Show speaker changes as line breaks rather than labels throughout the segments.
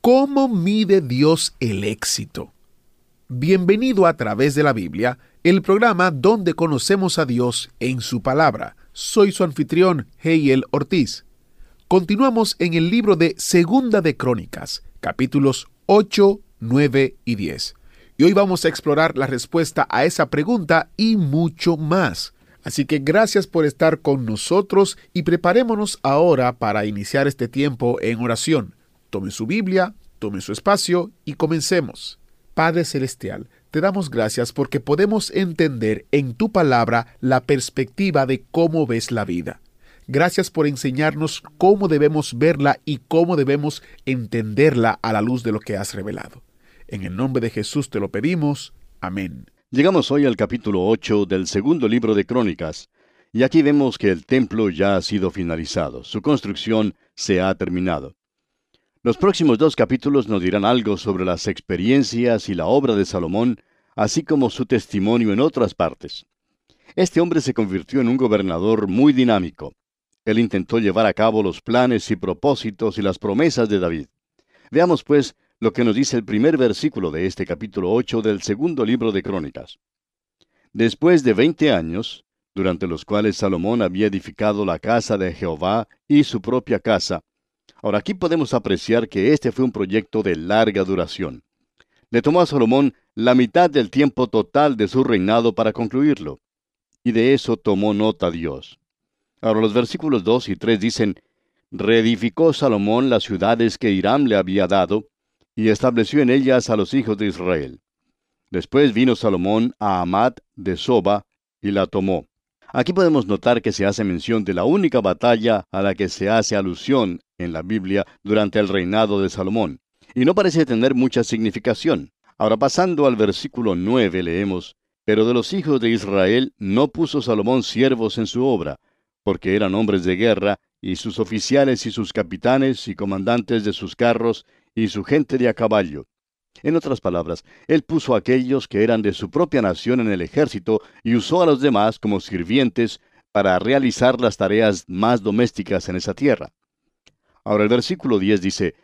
¿Cómo mide Dios el éxito? Bienvenido a través de la Biblia, el programa donde conocemos a Dios en su palabra. Soy su anfitrión, Heiel Ortiz. Continuamos en el libro de Segunda de Crónicas, capítulos 8, 9 y 10. Y hoy vamos a explorar la respuesta a esa pregunta y mucho más. Así que gracias por estar con nosotros y preparémonos ahora para iniciar este tiempo en oración. Tome su Biblia, tome su espacio y comencemos. Padre Celestial, te damos gracias porque podemos entender en tu palabra la perspectiva de cómo ves la vida. Gracias por enseñarnos cómo debemos verla y cómo debemos entenderla a la luz de lo que has revelado. En el nombre de Jesús te lo pedimos. Amén.
Llegamos hoy al capítulo 8 del segundo libro de Crónicas, y aquí vemos que el templo ya ha sido finalizado, su construcción se ha terminado. Los próximos dos capítulos nos dirán algo sobre las experiencias y la obra de Salomón, así como su testimonio en otras partes. Este hombre se convirtió en un gobernador muy dinámico. Él intentó llevar a cabo los planes y propósitos y las promesas de David. Veamos, pues, lo que nos dice el primer versículo de este capítulo 8 del segundo libro de Crónicas. Después de veinte años, durante los cuales Salomón había edificado la casa de Jehová y su propia casa, ahora aquí podemos apreciar que este fue un proyecto de larga duración. Le tomó a Salomón la mitad del tiempo total de su reinado para concluirlo, y de eso tomó nota Dios. Ahora los versículos 2 y 3 dicen, Reedificó Salomón las ciudades que Hiram le había dado, y estableció en ellas a los hijos de Israel. Después vino Salomón a Amat de Soba y la tomó. Aquí podemos notar que se hace mención de la única batalla a la que se hace alusión en la Biblia durante el reinado de Salomón, y no parece tener mucha significación. Ahora pasando al versículo 9 leemos, Pero de los hijos de Israel no puso Salomón siervos en su obra, porque eran hombres de guerra, y sus oficiales y sus capitanes y comandantes de sus carros y su gente de a caballo. En otras palabras, él puso a aquellos que eran de su propia nación en el ejército y usó a los demás como sirvientes para realizar las tareas más domésticas en esa tierra. Ahora el versículo 10 dice,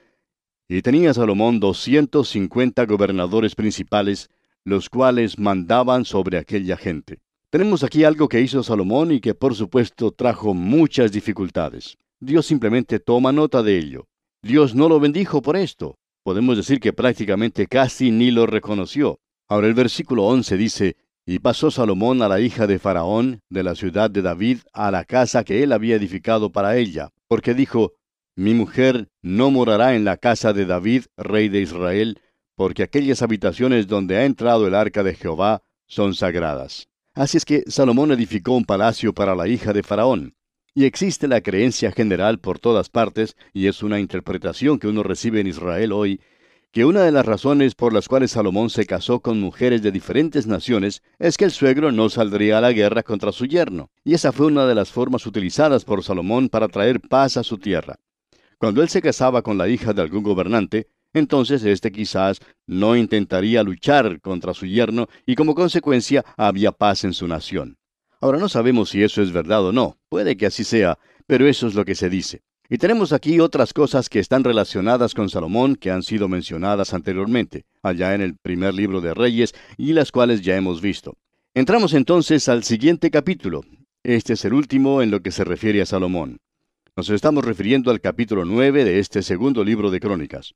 Y tenía Salomón doscientos cincuenta gobernadores principales, los cuales mandaban sobre aquella gente. Tenemos aquí algo que hizo Salomón y que por supuesto trajo muchas dificultades. Dios simplemente toma nota de ello. Dios no lo bendijo por esto. Podemos decir que prácticamente casi ni lo reconoció. Ahora el versículo 11 dice, Y pasó Salomón a la hija de Faraón, de la ciudad de David, a la casa que él había edificado para ella, porque dijo, Mi mujer no morará en la casa de David, rey de Israel, porque aquellas habitaciones donde ha entrado el arca de Jehová son sagradas. Así es que Salomón edificó un palacio para la hija de Faraón. Y existe la creencia general por todas partes, y es una interpretación que uno recibe en Israel hoy, que una de las razones por las cuales Salomón se casó con mujeres de diferentes naciones es que el suegro no saldría a la guerra contra su yerno. Y esa fue una de las formas utilizadas por Salomón para traer paz a su tierra. Cuando él se casaba con la hija de algún gobernante, entonces éste quizás no intentaría luchar contra su yerno y como consecuencia había paz en su nación. Ahora no sabemos si eso es verdad o no, puede que así sea, pero eso es lo que se dice. Y tenemos aquí otras cosas que están relacionadas con Salomón que han sido mencionadas anteriormente, allá en el primer libro de Reyes, y las cuales ya hemos visto. Entramos entonces al siguiente capítulo. Este es el último en lo que se refiere a Salomón. Nos estamos refiriendo al capítulo 9 de este segundo libro de Crónicas.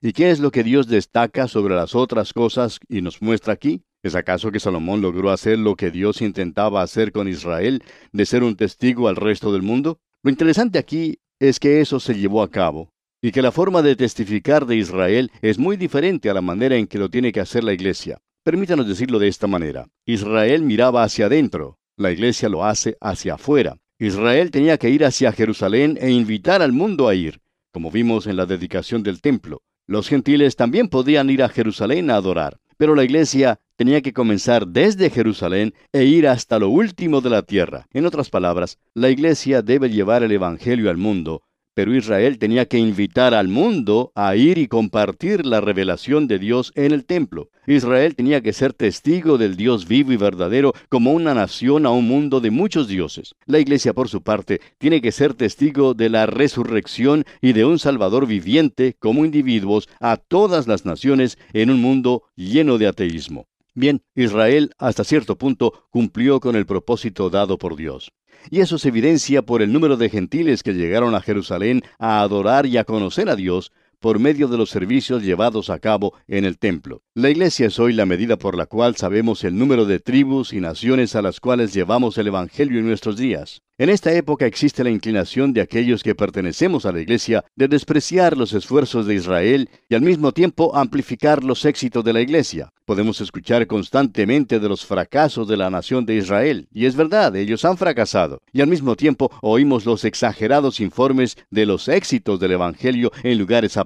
¿Y qué es lo que Dios destaca sobre las otras cosas y nos muestra aquí? ¿Es acaso que Salomón logró hacer lo que Dios intentaba hacer con Israel, de ser un testigo al resto del mundo? Lo interesante aquí es que eso se llevó a cabo, y que la forma de testificar de Israel es muy diferente a la manera en que lo tiene que hacer la iglesia. Permítanos decirlo de esta manera. Israel miraba hacia adentro, la iglesia lo hace hacia afuera. Israel tenía que ir hacia Jerusalén e invitar al mundo a ir, como vimos en la dedicación del templo. Los gentiles también podían ir a Jerusalén a adorar, pero la iglesia tenía que comenzar desde Jerusalén e ir hasta lo último de la tierra. En otras palabras, la iglesia debe llevar el Evangelio al mundo, pero Israel tenía que invitar al mundo a ir y compartir la revelación de Dios en el templo. Israel tenía que ser testigo del Dios vivo y verdadero como una nación a un mundo de muchos dioses. La iglesia, por su parte, tiene que ser testigo de la resurrección y de un Salvador viviente como individuos a todas las naciones en un mundo lleno de ateísmo. Bien, Israel hasta cierto punto cumplió con el propósito dado por Dios. Y eso se evidencia por el número de gentiles que llegaron a Jerusalén a adorar y a conocer a Dios por medio de los servicios llevados a cabo en el templo. La iglesia es hoy la medida por la cual sabemos el número de tribus y naciones a las cuales llevamos el Evangelio en nuestros días. En esta época existe la inclinación de aquellos que pertenecemos a la iglesia de despreciar los esfuerzos de Israel y al mismo tiempo amplificar los éxitos de la iglesia. Podemos escuchar constantemente de los fracasos de la nación de Israel, y es verdad, ellos han fracasado, y al mismo tiempo oímos los exagerados informes de los éxitos del Evangelio en lugares.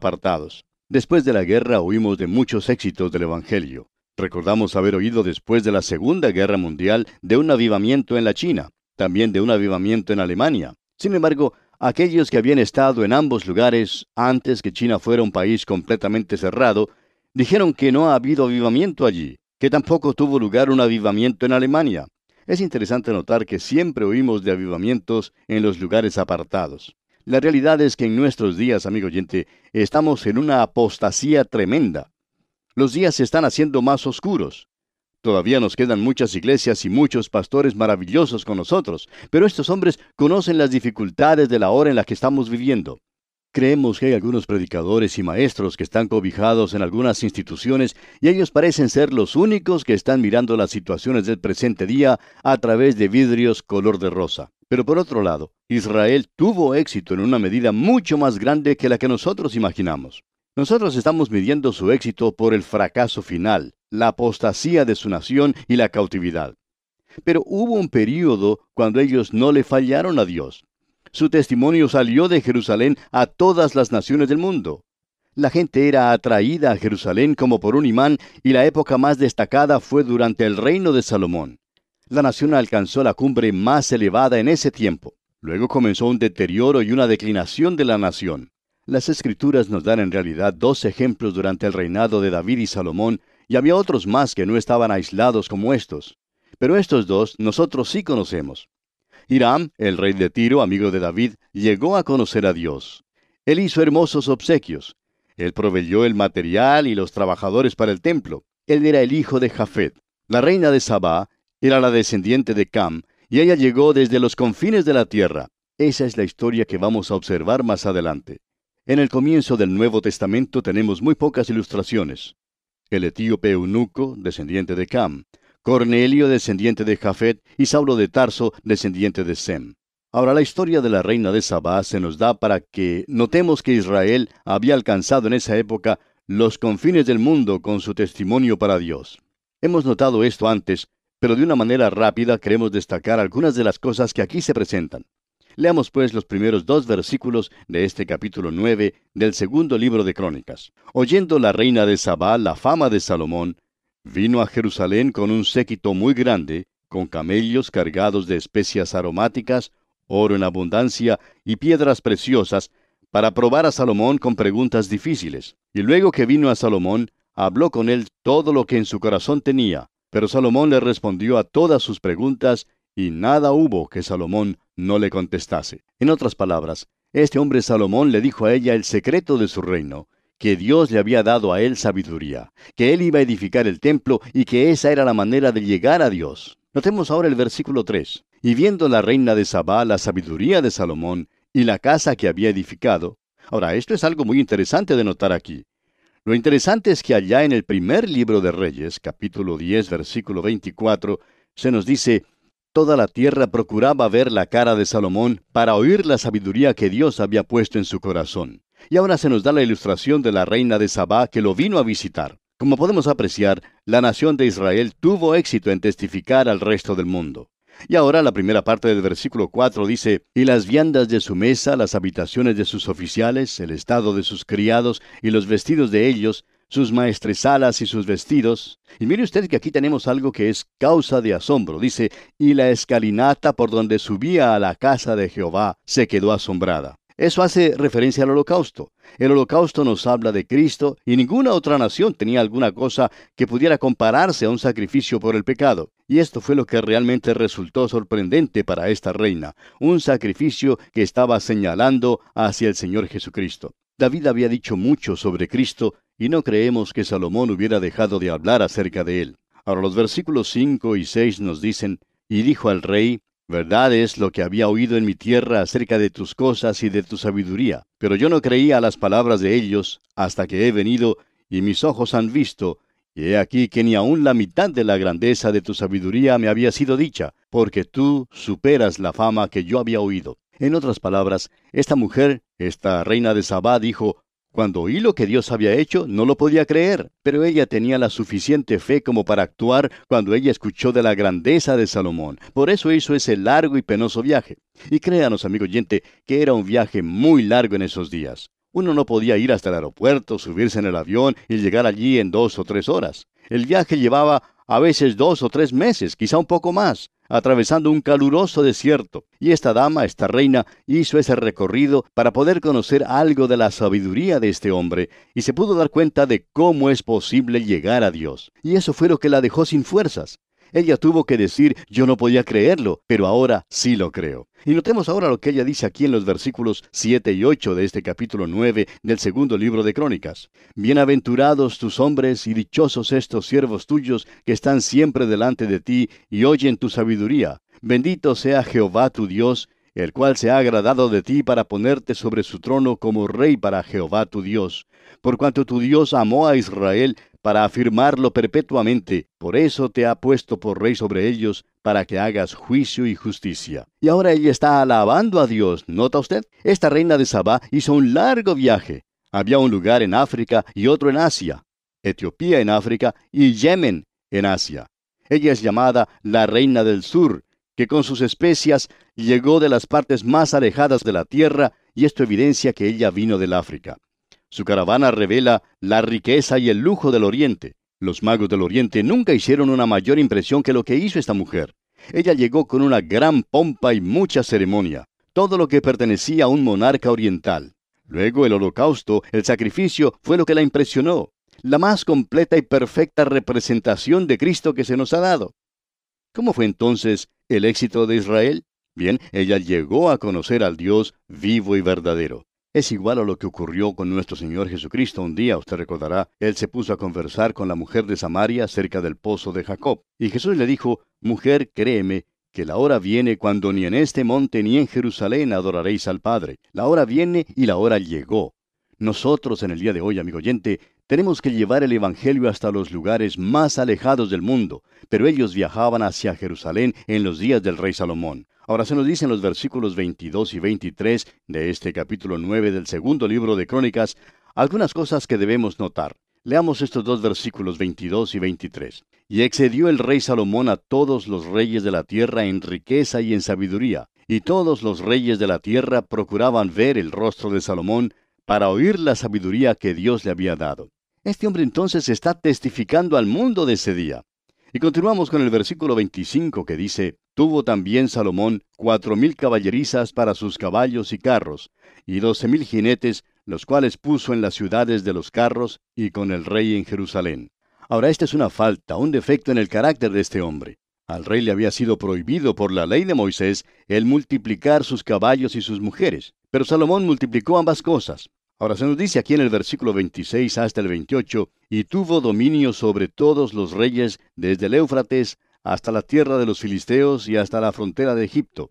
Después de la guerra oímos de muchos éxitos del Evangelio. Recordamos haber oído después de la Segunda Guerra Mundial de un avivamiento en la China, también de un avivamiento en Alemania. Sin embargo, aquellos que habían estado en ambos lugares antes que China fuera un país completamente cerrado, dijeron que no ha habido avivamiento allí, que tampoco tuvo lugar un avivamiento en Alemania. Es interesante notar que siempre oímos de avivamientos en los lugares apartados. La realidad es que en nuestros días, amigo oyente, estamos en una apostasía tremenda. Los días se están haciendo más oscuros. Todavía nos quedan muchas iglesias y muchos pastores maravillosos con nosotros, pero estos hombres conocen las dificultades de la hora en la que estamos viviendo. Creemos que hay algunos predicadores y maestros que están cobijados en algunas instituciones y ellos parecen ser los únicos que están mirando las situaciones del presente día a través de vidrios color de rosa. Pero por otro lado, Israel tuvo éxito en una medida mucho más grande que la que nosotros imaginamos. Nosotros estamos midiendo su éxito por el fracaso final, la apostasía de su nación y la cautividad. Pero hubo un período cuando ellos no le fallaron a Dios. Su testimonio salió de Jerusalén a todas las naciones del mundo. La gente era atraída a Jerusalén como por un imán y la época más destacada fue durante el reino de Salomón la nación alcanzó la cumbre más elevada en ese tiempo. Luego comenzó un deterioro y una declinación de la nación. Las escrituras nos dan en realidad dos ejemplos durante el reinado de David y Salomón, y había otros más que no estaban aislados como estos. Pero estos dos nosotros sí conocemos. Hiram, el rey de Tiro, amigo de David, llegó a conocer a Dios. Él hizo hermosos obsequios. Él proveyó el material y los trabajadores para el templo. Él era el hijo de Jafet. La reina de Sabá era la descendiente de Cam, y ella llegó desde los confines de la tierra. Esa es la historia que vamos a observar más adelante. En el comienzo del Nuevo Testamento tenemos muy pocas ilustraciones. El etíope eunuco, descendiente de Cam, Cornelio, descendiente de Jafet, y Saulo de Tarso, descendiente de Sem. Ahora la historia de la reina de Sabá se nos da para que notemos que Israel había alcanzado en esa época los confines del mundo con su testimonio para Dios. Hemos notado esto antes, pero de una manera rápida queremos destacar algunas de las cosas que aquí se presentan. Leamos pues los primeros dos versículos de este capítulo 9 del segundo libro de Crónicas. Oyendo la reina de Sabá la fama de Salomón, vino a Jerusalén con un séquito muy grande, con camellos cargados de especias aromáticas, oro en abundancia y piedras preciosas, para probar a Salomón con preguntas difíciles. Y luego que vino a Salomón, habló con él todo lo que en su corazón tenía, pero Salomón le respondió a todas sus preguntas y nada hubo que Salomón no le contestase. En otras palabras, este hombre Salomón le dijo a ella el secreto de su reino, que Dios le había dado a él sabiduría, que él iba a edificar el templo y que esa era la manera de llegar a Dios. Notemos ahora el versículo 3. Y viendo la reina de Sabá la sabiduría de Salomón y la casa que había edificado. Ahora, esto es algo muy interesante de notar aquí. Lo interesante es que allá en el primer libro de Reyes, capítulo 10, versículo 24, se nos dice, Toda la tierra procuraba ver la cara de Salomón para oír la sabiduría que Dios había puesto en su corazón. Y ahora se nos da la ilustración de la reina de Sabá que lo vino a visitar. Como podemos apreciar, la nación de Israel tuvo éxito en testificar al resto del mundo. Y ahora la primera parte del versículo 4 dice, y las viandas de su mesa, las habitaciones de sus oficiales, el estado de sus criados y los vestidos de ellos, sus maestresalas y sus vestidos. Y mire usted que aquí tenemos algo que es causa de asombro. Dice, y la escalinata por donde subía a la casa de Jehová se quedó asombrada. Eso hace referencia al holocausto. El holocausto nos habla de Cristo y ninguna otra nación tenía alguna cosa que pudiera compararse a un sacrificio por el pecado. Y esto fue lo que realmente resultó sorprendente para esta reina, un sacrificio que estaba señalando hacia el Señor Jesucristo. David había dicho mucho sobre Cristo y no creemos que Salomón hubiera dejado de hablar acerca de él. Ahora los versículos 5 y 6 nos dicen, y dijo al rey, Verdad es lo que había oído en mi tierra acerca de tus cosas y de tu sabiduría, pero yo no creía las palabras de ellos hasta que he venido y mis ojos han visto, y he aquí que ni aun la mitad de la grandeza de tu sabiduría me había sido dicha, porque tú superas la fama que yo había oído. En otras palabras, esta mujer, esta reina de Sabá, dijo, cuando oí lo que Dios había hecho, no lo podía creer, pero ella tenía la suficiente fe como para actuar cuando ella escuchó de la grandeza de Salomón. Por eso hizo ese largo y penoso viaje. Y créanos, amigo oyente, que era un viaje muy largo en esos días. Uno no podía ir hasta el aeropuerto, subirse en el avión y llegar allí en dos o tres horas. El viaje llevaba a veces dos o tres meses, quizá un poco más atravesando un caluroso desierto, y esta dama, esta reina, hizo ese recorrido para poder conocer algo de la sabiduría de este hombre, y se pudo dar cuenta de cómo es posible llegar a Dios. Y eso fue lo que la dejó sin fuerzas. Ella tuvo que decir, yo no podía creerlo, pero ahora sí lo creo. Y notemos ahora lo que ella dice aquí en los versículos 7 y 8 de este capítulo 9 del segundo libro de Crónicas. Bienaventurados tus hombres y dichosos estos siervos tuyos que están siempre delante de ti y oyen tu sabiduría. Bendito sea Jehová tu Dios, el cual se ha agradado de ti para ponerte sobre su trono como rey para Jehová tu Dios. Por cuanto tu Dios amó a Israel, para afirmarlo perpetuamente. Por eso te ha puesto por rey sobre ellos, para que hagas juicio y justicia. Y ahora ella está alabando a Dios, ¿nota usted? Esta reina de Sabá hizo un largo viaje. Había un lugar en África y otro en Asia. Etiopía en África y Yemen en Asia. Ella es llamada la reina del sur, que con sus especias llegó de las partes más alejadas de la tierra, y esto evidencia que ella vino del África. Su caravana revela la riqueza y el lujo del Oriente. Los magos del Oriente nunca hicieron una mayor impresión que lo que hizo esta mujer. Ella llegó con una gran pompa y mucha ceremonia, todo lo que pertenecía a un monarca oriental. Luego el holocausto, el sacrificio, fue lo que la impresionó, la más completa y perfecta representación de Cristo que se nos ha dado. ¿Cómo fue entonces el éxito de Israel? Bien, ella llegó a conocer al Dios vivo y verdadero. Es igual a lo que ocurrió con nuestro Señor Jesucristo un día, usted recordará, Él se puso a conversar con la mujer de Samaria cerca del pozo de Jacob. Y Jesús le dijo, Mujer, créeme, que la hora viene cuando ni en este monte ni en Jerusalén adoraréis al Padre. La hora viene y la hora llegó. Nosotros en el día de hoy, amigo oyente, tenemos que llevar el Evangelio hasta los lugares más alejados del mundo, pero ellos viajaban hacia Jerusalén en los días del rey Salomón. Ahora se nos dicen los versículos 22 y 23 de este capítulo 9 del segundo libro de Crónicas algunas cosas que debemos notar. Leamos estos dos versículos 22 y 23. Y excedió el rey Salomón a todos los reyes de la tierra en riqueza y en sabiduría, y todos los reyes de la tierra procuraban ver el rostro de Salomón para oír la sabiduría que Dios le había dado. Este hombre entonces está testificando al mundo de ese día. Y continuamos con el versículo 25 que dice, Tuvo también Salomón cuatro mil caballerizas para sus caballos y carros, y doce mil jinetes, los cuales puso en las ciudades de los carros y con el rey en Jerusalén. Ahora esta es una falta, un defecto en el carácter de este hombre. Al rey le había sido prohibido por la ley de Moisés el multiplicar sus caballos y sus mujeres, pero Salomón multiplicó ambas cosas. Ahora se nos dice aquí en el versículo 26 hasta el 28, y tuvo dominio sobre todos los reyes desde el Éufrates hasta la tierra de los filisteos y hasta la frontera de Egipto.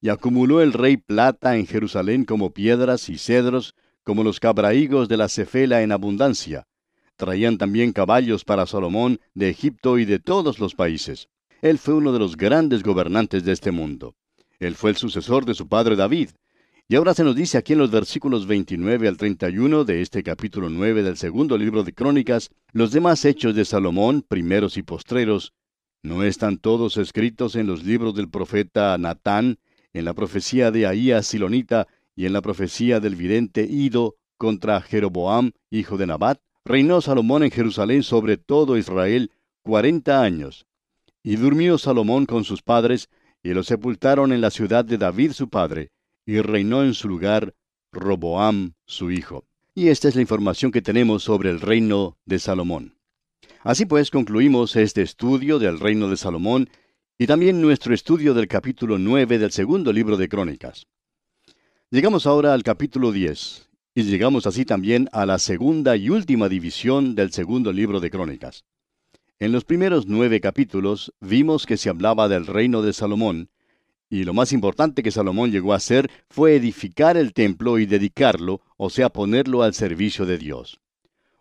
Y acumuló el rey plata en Jerusalén como piedras y cedros, como los cabraigos de la cefela en abundancia. Traían también caballos para Salomón de Egipto y de todos los países. Él fue uno de los grandes gobernantes de este mundo. Él fue el sucesor de su padre David, y ahora se nos dice aquí en los versículos 29 al 31 de este capítulo 9 del segundo libro de Crónicas, los demás hechos de Salomón, primeros y postreros, ¿No están todos escritos en los libros del profeta Natán, en la profecía de Ahías Silonita y en la profecía del vidente Ido contra Jeroboam, hijo de Nabat? Reinó Salomón en Jerusalén sobre todo Israel cuarenta años. Y durmió Salomón con sus padres, y lo sepultaron en la ciudad de David su padre, y reinó en su lugar Roboam su hijo. Y esta es la información que tenemos sobre el reino de Salomón. Así pues, concluimos este estudio del reino de Salomón y también nuestro estudio del capítulo 9 del segundo libro de Crónicas. Llegamos ahora al capítulo 10 y llegamos así también a la segunda y última división del segundo libro de Crónicas. En los primeros nueve capítulos vimos que se hablaba del reino de Salomón, y lo más importante que Salomón llegó a hacer fue edificar el templo y dedicarlo, o sea, ponerlo al servicio de Dios.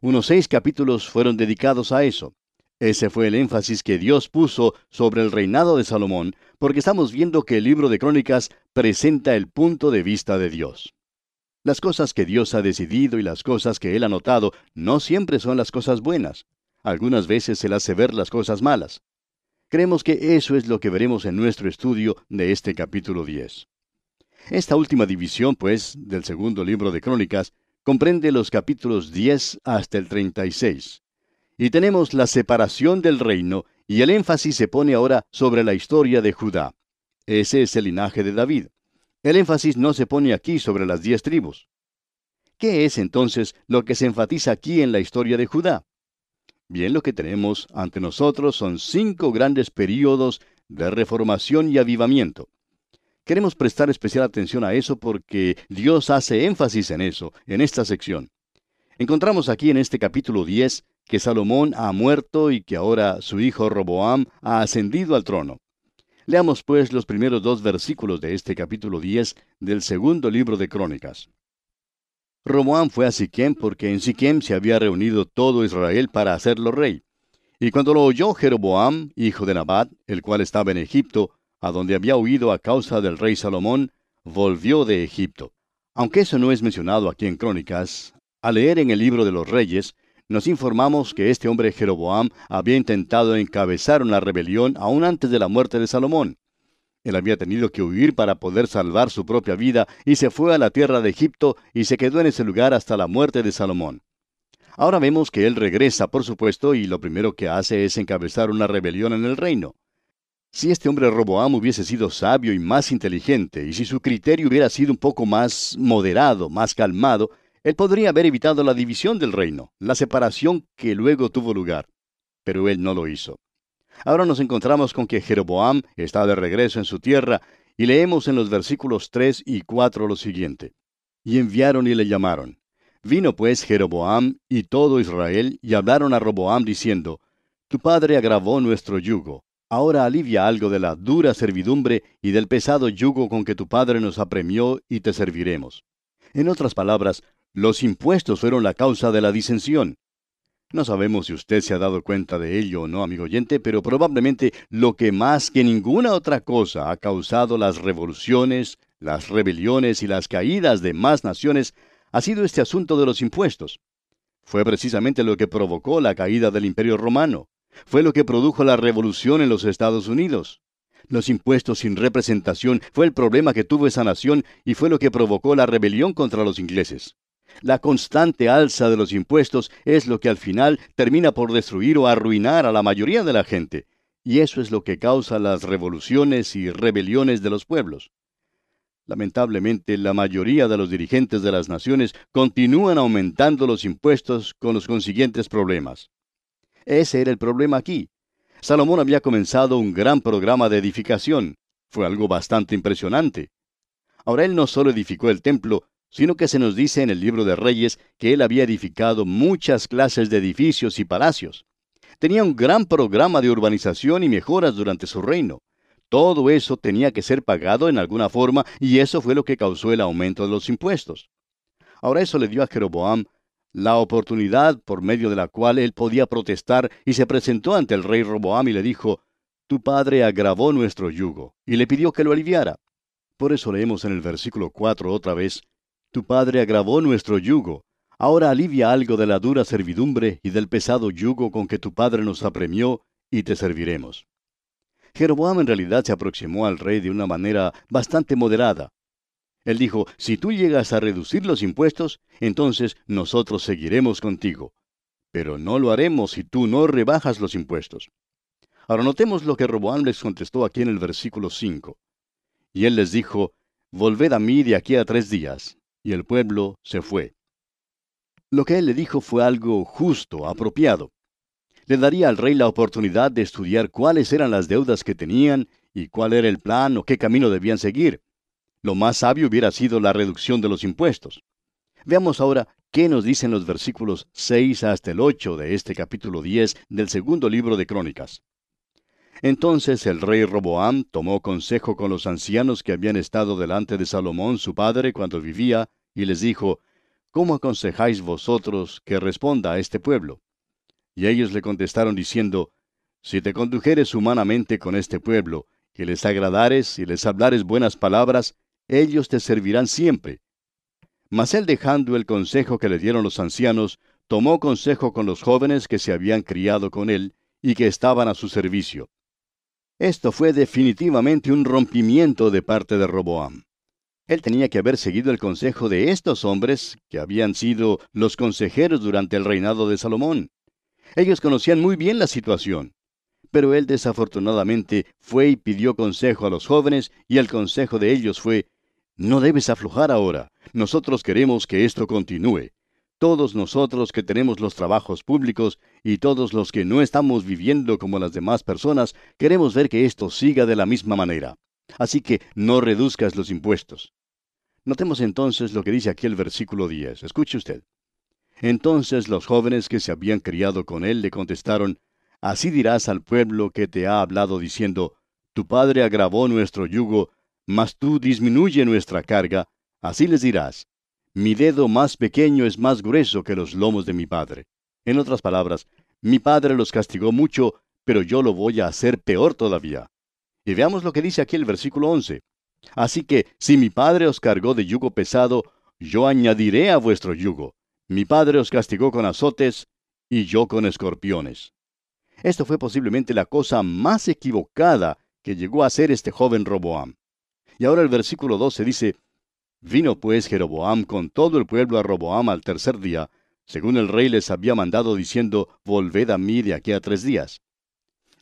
Unos seis capítulos fueron dedicados a eso. Ese fue el énfasis que Dios puso sobre el reinado de Salomón, porque estamos viendo que el libro de Crónicas presenta el punto de vista de Dios. Las cosas que Dios ha decidido y las cosas que Él ha notado no siempre son las cosas buenas. Algunas veces se le hace ver las cosas malas. Creemos que eso es lo que veremos en nuestro estudio de este capítulo 10. Esta última división, pues, del segundo libro de Crónicas, comprende los capítulos 10 hasta el 36. Y tenemos la separación del reino y el énfasis se pone ahora sobre la historia de Judá. Ese es el linaje de David. El énfasis no se pone aquí sobre las diez tribus. ¿Qué es entonces lo que se enfatiza aquí en la historia de Judá? Bien, lo que tenemos ante nosotros son cinco grandes períodos de reformación y avivamiento. Queremos prestar especial atención a eso porque Dios hace énfasis en eso, en esta sección. Encontramos aquí en este capítulo 10 que Salomón ha muerto y que ahora su hijo Roboam ha ascendido al trono. Leamos pues los primeros dos versículos de este capítulo 10 del segundo libro de Crónicas. Roboam fue a Siquem porque en Siquem se había reunido todo Israel para hacerlo rey. Y cuando lo oyó Jeroboam, hijo de Nabat, el cual estaba en Egipto, a donde había huido a causa del rey Salomón, volvió de Egipto. Aunque eso no es mencionado aquí en Crónicas, al leer en el libro de los reyes, nos informamos que este hombre Jeroboam había intentado encabezar una rebelión aún antes de la muerte de Salomón. Él había tenido que huir para poder salvar su propia vida y se fue a la tierra de Egipto y se quedó en ese lugar hasta la muerte de Salomón. Ahora vemos que él regresa, por supuesto, y lo primero que hace es encabezar una rebelión en el reino. Si este hombre Roboam hubiese sido sabio y más inteligente, y si su criterio hubiera sido un poco más moderado, más calmado, él podría haber evitado la división del reino, la separación que luego tuvo lugar. Pero él no lo hizo. Ahora nos encontramos con que Jeroboam está de regreso en su tierra, y leemos en los versículos 3 y 4 lo siguiente. Y enviaron y le llamaron. Vino pues Jeroboam y todo Israel, y hablaron a Roboam diciendo, Tu padre agravó nuestro yugo, Ahora alivia algo de la dura servidumbre y del pesado yugo con que tu padre nos apremió y te serviremos. En otras palabras, los impuestos fueron la causa de la disensión. No sabemos si usted se ha dado cuenta de ello o no, amigo oyente, pero probablemente lo que más que ninguna otra cosa ha causado las revoluciones, las rebeliones y las caídas de más naciones ha sido este asunto de los impuestos. Fue precisamente lo que provocó la caída del Imperio Romano. Fue lo que produjo la revolución en los Estados Unidos. Los impuestos sin representación fue el problema que tuvo esa nación y fue lo que provocó la rebelión contra los ingleses. La constante alza de los impuestos es lo que al final termina por destruir o arruinar a la mayoría de la gente, y eso es lo que causa las revoluciones y rebeliones de los pueblos. Lamentablemente, la mayoría de los dirigentes de las naciones continúan aumentando los impuestos con los consiguientes problemas. Ese era el problema aquí. Salomón había comenzado un gran programa de edificación. Fue algo bastante impresionante. Ahora él no solo edificó el templo, sino que se nos dice en el libro de Reyes que él había edificado muchas clases de edificios y palacios. Tenía un gran programa de urbanización y mejoras durante su reino. Todo eso tenía que ser pagado en alguna forma y eso fue lo que causó el aumento de los impuestos. Ahora eso le dio a Jeroboam la oportunidad por medio de la cual él podía protestar y se presentó ante el rey Roboam y le dijo, Tu padre agravó nuestro yugo, y le pidió que lo aliviara. Por eso leemos en el versículo 4 otra vez, Tu padre agravó nuestro yugo, ahora alivia algo de la dura servidumbre y del pesado yugo con que tu padre nos apremió, y te serviremos. Jeroboam en realidad se aproximó al rey de una manera bastante moderada. Él dijo, si tú llegas a reducir los impuestos, entonces nosotros seguiremos contigo. Pero no lo haremos si tú no rebajas los impuestos. Ahora notemos lo que Roboam les contestó aquí en el versículo 5. Y él les dijo, Volved a mí de aquí a tres días. Y el pueblo se fue. Lo que él le dijo fue algo justo, apropiado. Le daría al rey la oportunidad de estudiar cuáles eran las deudas que tenían y cuál era el plan o qué camino debían seguir. Lo más sabio hubiera sido la reducción de los impuestos. Veamos ahora qué nos dicen los versículos 6 hasta el 8 de este capítulo 10 del segundo libro de Crónicas. Entonces el rey Roboam tomó consejo con los ancianos que habían estado delante de Salomón su padre cuando vivía, y les dijo, ¿Cómo aconsejáis vosotros que responda a este pueblo? Y ellos le contestaron diciendo, Si te condujeres humanamente con este pueblo, que les agradares y les hablares buenas palabras, ellos te servirán siempre. Mas él dejando el consejo que le dieron los ancianos, tomó consejo con los jóvenes que se habían criado con él y que estaban a su servicio. Esto fue definitivamente un rompimiento de parte de Roboam. Él tenía que haber seguido el consejo de estos hombres, que habían sido los consejeros durante el reinado de Salomón. Ellos conocían muy bien la situación. Pero él desafortunadamente fue y pidió consejo a los jóvenes, y el consejo de ellos fue, no debes aflojar ahora. Nosotros queremos que esto continúe todos nosotros que tenemos los trabajos públicos y todos los que no estamos viviendo como las demás personas, queremos ver que esto siga de la misma manera. Así que no reduzcas los impuestos. Notemos entonces lo que dice aquí el versículo 10. Escuche usted. Entonces los jóvenes que se habían criado con él le contestaron, Así dirás al pueblo que te ha hablado diciendo, Tu padre agravó nuestro yugo, mas tú disminuye nuestra carga. Así les dirás, mi dedo más pequeño es más grueso que los lomos de mi padre. En otras palabras, mi padre los castigó mucho, pero yo lo voy a hacer peor todavía. Y veamos lo que dice aquí el versículo 11. Así que, si mi padre os cargó de yugo pesado, yo añadiré a vuestro yugo. Mi padre os castigó con azotes, y yo con escorpiones. Esto fue posiblemente la cosa más equivocada que llegó a ser este joven Roboam. Y ahora el versículo 12 dice, Vino pues Jeroboam con todo el pueblo a Roboam al tercer día, según el rey les había mandado diciendo, Volved a mí de aquí a tres días.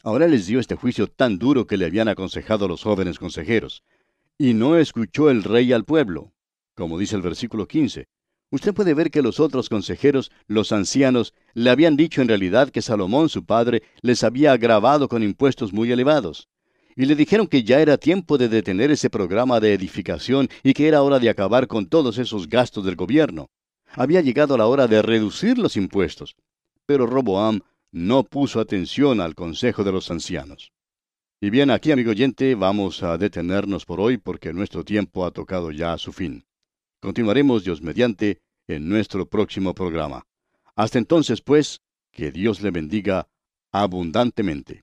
Ahora les dio este juicio tan duro que le habían aconsejado los jóvenes consejeros. Y no escuchó el rey al pueblo, como dice el versículo 15. Usted puede ver que los otros consejeros, los ancianos, le habían dicho en realidad que Salomón su padre les había agravado con impuestos muy elevados y le dijeron que ya era tiempo de detener ese programa de edificación y que era hora de acabar con todos esos gastos del gobierno. Había llegado la hora de reducir los impuestos. Pero Roboam no puso atención al consejo de los ancianos. Y bien, aquí, amigo oyente, vamos a detenernos por hoy porque nuestro tiempo ha tocado ya a su fin. Continuaremos, Dios mediante, en nuestro próximo programa. Hasta entonces, pues, que Dios le bendiga abundantemente.